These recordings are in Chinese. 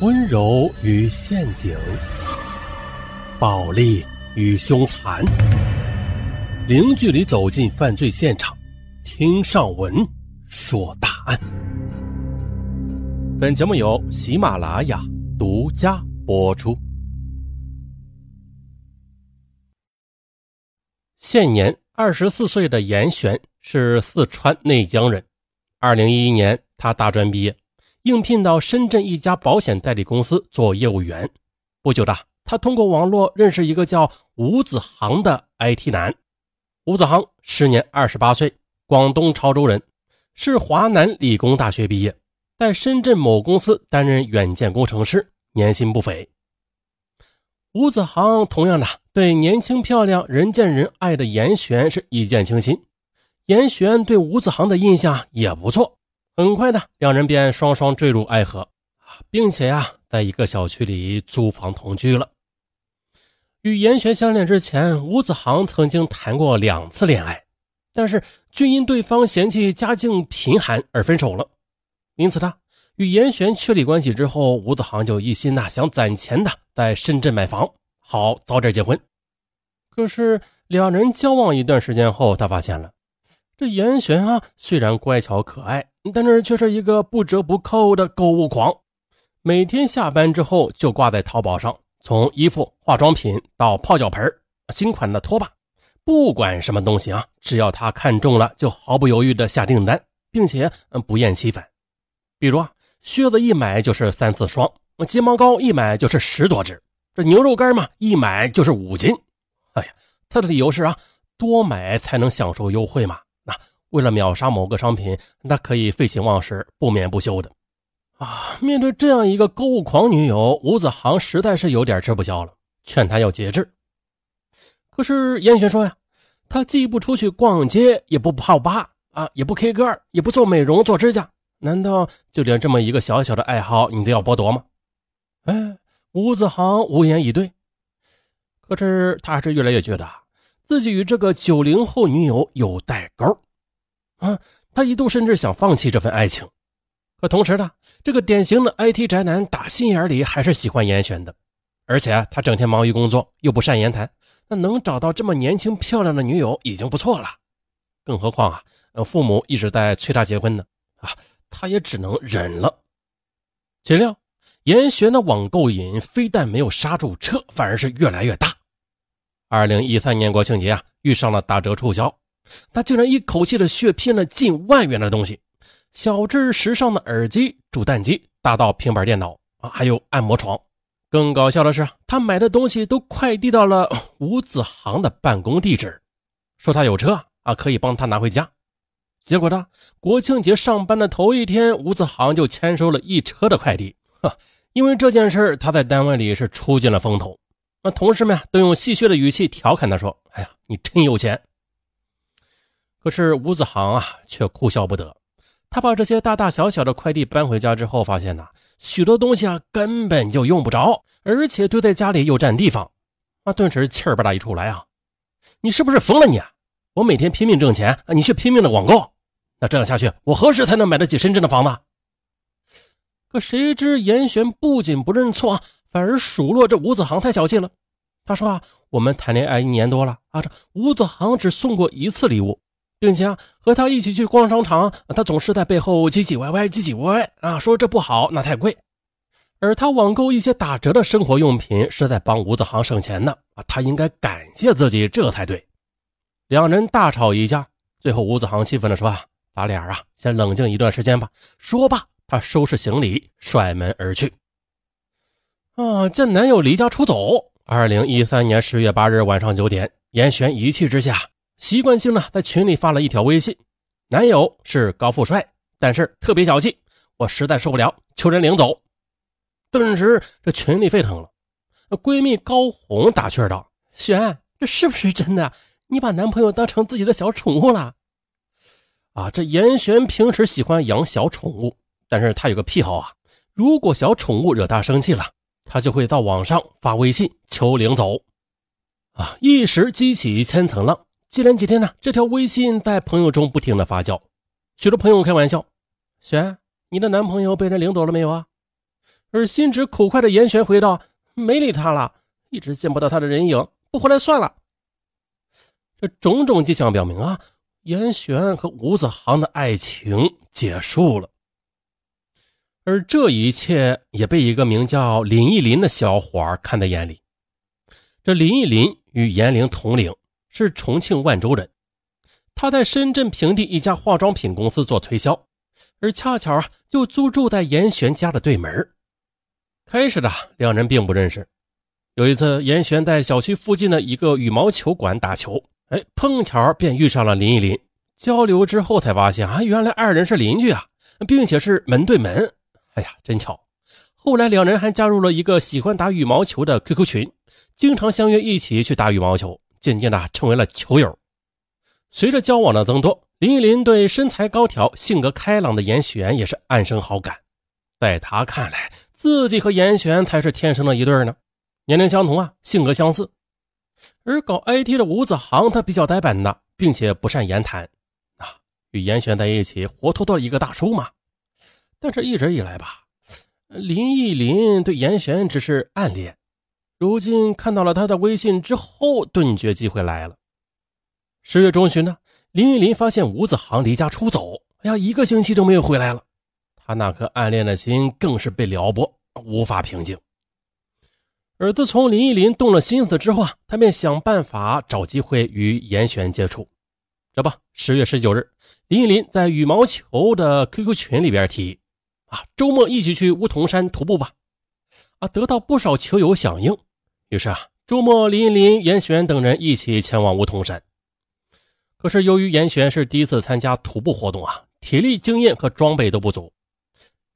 温柔与陷阱，暴力与凶残，零距离走进犯罪现场，听上文说大案。本节目由喜马拉雅独家播出。现年二十四岁的严璇是四川内江人，二零一一年他大专毕业。应聘到深圳一家保险代理公司做业务员。不久的，他通过网络认识一个叫吴子航的 IT 男。吴子航时年二十八岁，广东潮州人，是华南理工大学毕业，在深圳某公司担任软件工程师，年薪不菲。吴子航同样的对年轻漂亮、人见人爱的严璇是一见倾心，严璇对吴子航的印象也不错。很快的，两人便双双坠入爱河，并且呀，在一个小区里租房同居了。与严璇相恋之前，吴子航曾经谈过两次恋爱，但是均因对方嫌弃家境贫寒而分手了。因此，他与严璇确立关系之后，吴子航就一心呐想攒钱的在深圳买房，好早点结婚。可是两人交往一段时间后，他发现了。这严璇啊，虽然乖巧可爱，但是却是一个不折不扣的购物狂。每天下班之后，就挂在淘宝上，从衣服、化妆品到泡脚盆、新款的拖把，不管什么东西啊，只要他看中了，就毫不犹豫的下订单，并且不厌其烦。比如啊，靴子一买就是三四双，睫毛膏一买就是十多支，这牛肉干嘛一买就是五斤。哎呀，他的理由是啊，多买才能享受优惠嘛。那为了秒杀某个商品，那可以废寝忘食、不眠不休的啊！面对这样一个购物狂女友，吴子航实在是有点吃不消了，劝她要节制。可是严璇说呀，他既不出去逛街，也不泡吧啊，也不 K 歌，也不做美容、做指甲，难道就连这么一个小小的爱好你都要剥夺吗？哎，吴子航无言以对。可是他还是越来越觉得。自己与这个九零后女友有代沟，啊，他一度甚至想放弃这份爱情。可同时呢，这个典型的 IT 宅男打心眼里还是喜欢严选的，而且他整天忙于工作，又不善言谈，那能找到这么年轻漂亮的女友已经不错了。更何况啊，父母一直在催他结婚呢，啊，他也只能忍了。岂料严选的网购瘾非但没有刹住车，反而是越来越大。二零一三年国庆节啊，遇上了打折促销，他竟然一口气的血拼了近万元的东西，小至时尚的耳机、煮蛋机，大到平板电脑啊，还有按摩床。更搞笑的是，他买的东西都快递到了吴子航的办公地址，说他有车啊，可以帮他拿回家。结果呢，国庆节上班的头一天，吴子航就签收了一车的快递。哈，因为这件事他在单位里是出尽了风头。那同事们啊，都用戏谑的语气调侃他说：“哎呀，你真有钱。”可是吴子航啊，却哭笑不得。他把这些大大小小的快递搬回家之后，发现呐，许多东西啊根本就用不着，而且堆在家里又占地方。啊，顿时气儿不打一出来啊！你是不是疯了你？我每天拼命挣钱啊，你却拼命的网购，那这样下去，我何时才能买得起深圳的房子？可谁知严璇不仅不认错。反而数落这吴子航太小气了。他说啊，我们谈恋爱一年多了啊，这吴子航只送过一次礼物，并且啊，和他一起去逛商场，他总是在背后唧唧歪歪，唧唧歪歪啊，说这不好，那太贵。而他网购一些打折的生活用品，是在帮吴子航省钱呢啊，他应该感谢自己这才对。两人大吵一架，最后吴子航气愤地说啊，咱俩啊，先冷静一段时间吧。说罢，他收拾行李，甩门而去。啊！见男友离家出走。二零一三年十月八日晚上九点，严璇一气之下，习惯性的在群里发了一条微信：“男友是高富帅，但是特别小气，我实在受不了，求人领走。”顿时，这群里沸腾了。闺蜜高红打趣道：“璇，这是不是真的？你把男朋友当成自己的小宠物了？”啊！这严璇平时喜欢养小宠物，但是他有个癖好啊，如果小宠物惹他生气了。他就会到网上发微信求领走，啊，一时激起千层浪。接连几天呢，这条微信在朋友中不停的发酵，许多朋友开玩笑：“璇，你的男朋友被人领走了没有啊？”而心直口快的严玄回道：“没理他了，一直见不到他的人影，不回来算了。”这种种迹象表明啊，严玄和吴子航的爱情结束了。而这一切也被一个名叫林忆林的小伙儿看在眼里。这林忆林与严玲同龄，是重庆万州人。他在深圳平地一家化妆品公司做推销，而恰巧啊，就租住在严玄家的对门。开始的两人并不认识。有一次，严玄在小区附近的一个羽毛球馆打球，哎，碰巧便遇上了林忆林。交流之后才发现啊，原来二人是邻居啊，并且是门对门。哎呀，真巧！后来两人还加入了一个喜欢打羽毛球的 QQ 群，经常相约一起去打羽毛球，渐渐的成为了球友。随着交往的增多，林依林对身材高挑、性格开朗的严选也是暗生好感。在他看来，自己和严选才是天生的一对呢，年龄相同啊，性格相似。而搞 IT 的吴子航，他比较呆板的，并且不善言谈啊，与严选在一起，活脱脱一个大叔嘛。但是，一直以来吧，林忆林对严玄只是暗恋。如今看到了他的微信之后，顿觉机会来了。十月中旬呢，林忆林发现吴子航离家出走，哎呀，一个星期都没有回来了。他那颗暗恋的心更是被撩拨，无法平静。而自从林忆林动了心思之后啊，他便想办法找机会与严玄接触。这不，十月十九日，林忆林在羽毛球的 QQ 群里边提议。啊，周末一起去梧桐山徒步吧！啊，得到不少球友响应。于是啊，周末林依林、严璇等人一起前往梧桐山。可是由于严璇是第一次参加徒步活动啊，体力、经验和装备都不足。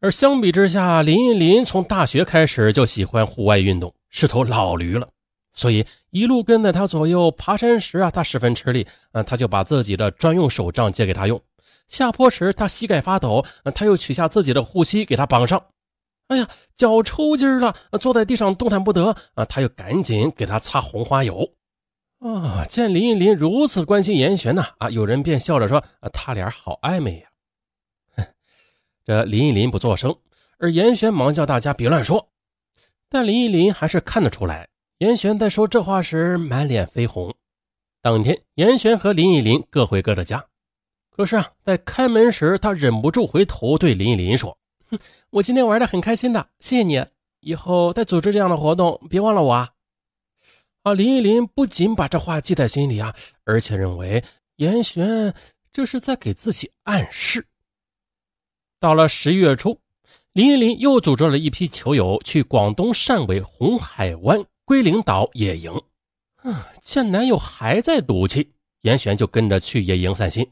而相比之下，林依林从大学开始就喜欢户外运动，是头老驴了。所以一路跟在他左右爬山时啊，他十分吃力。嗯，他就把自己的专用手杖借给他用。下坡时，他膝盖发抖，他又取下自己的护膝给他绑上。哎呀，脚抽筋了，坐在地上动弹不得。啊，他又赶紧给他擦红花油。啊，见林依林如此关心严玄呢，啊，有人便笑着说：“，他俩好暧昧呀。”哼，这林依林不作声，而严玄忙叫大家别乱说。但林依林还是看得出来，严玄在说这话时满脸绯红。当天，严玄和林依林各回各的家。可是啊，在开门时，他忍不住回头对林依林说：“哼，我今天玩的很开心的，谢谢你。以后再组织这样的活动，别忘了我啊！”啊，林依林不仅把这话记在心里啊，而且认为严玄这是在给自己暗示。到了十一月初，林依林又组织了一批球友去广东汕尾红海湾龟岭岛野营。嗯，见男友还在赌气，严玄就跟着去野营散心。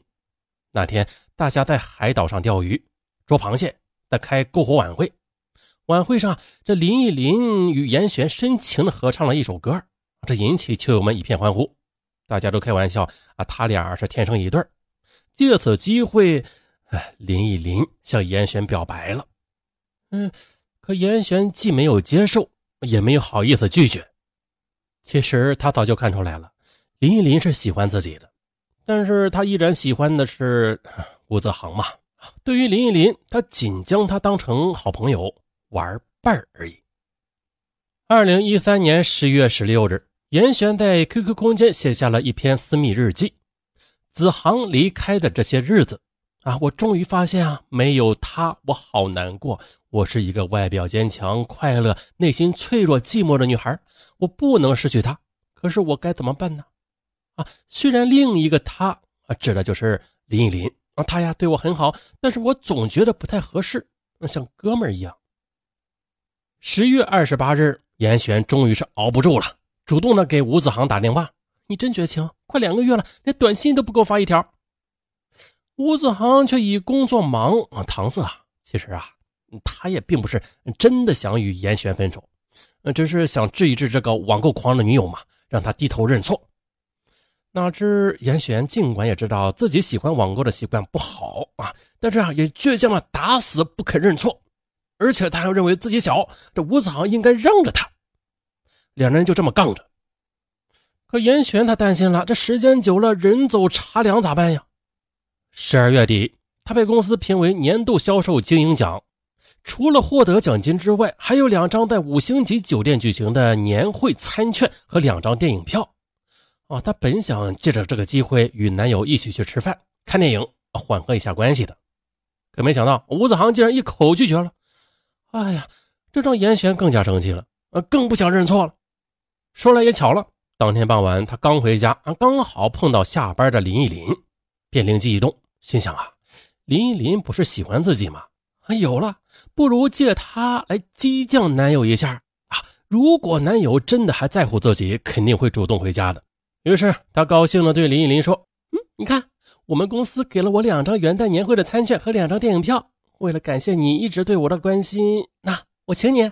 那天，大家在海岛上钓鱼、捉螃蟹，在开篝火晚会。晚会上，这林忆林与严璇深情的合唱了一首歌，这引起球友们一片欢呼。大家都开玩笑啊，他俩是天生一对借此机会，哎，林忆林向严璇表白了。嗯，可严璇既没有接受，也没有好意思拒绝。其实他早就看出来了，林忆林是喜欢自己的。但是他依然喜欢的是 吴子航嘛？对于林依林，他仅将他当成好朋友玩伴而已。二零一三年十月十六日，严璇在 QQ 空间写下了一篇私密日记：子航离开的这些日子啊，我终于发现啊，没有他，我好难过。我是一个外表坚强、快乐、内心脆弱、寂寞的女孩，我不能失去他。可是我该怎么办呢？啊，虽然另一个他啊，指的就是林依林啊，他呀对我很好，但是我总觉得不太合适，像哥们儿一样。十月二十八日，严璇终于是熬不住了，主动的给吴子航打电话：“你真绝情，快两个月了，连短信都不给我发一条。”吴子航却以工作忙啊搪塞啊，其实啊，他也并不是真的想与严璇分手，只是想治一治这个网购狂的女友嘛，让他低头认错。哪知严选尽管也知道自己喜欢网购的习惯不好啊，但是啊也倔强的打死不肯认错，而且他还认为自己小，这吴子航应该让着他。两人就这么杠着。可严选他担心了，这时间久了人走茶凉咋办呀？十二月底，他被公司评为年度销售经营奖，除了获得奖金之外，还有两张在五星级酒店举行的年会餐券和两张电影票。哦，她本想借着这个机会与男友一起去吃饭、看电影，缓和一下关系的，可没想到吴子航竟然一口拒绝了。哎呀，这让严璇更加生气了，呃，更不想认错了。说来也巧了，当天傍晚他刚回家，啊，刚好碰到下班的林依林，便灵机一动，心想啊，林依林不是喜欢自己吗？啊，有了，不如借她来激将男友一下啊！如果男友真的还在乎自己，肯定会主动回家的。于是他高兴地对林依林说：“嗯，你看，我们公司给了我两张元旦年会的餐券和两张电影票。为了感谢你一直对我的关心，那我请你。”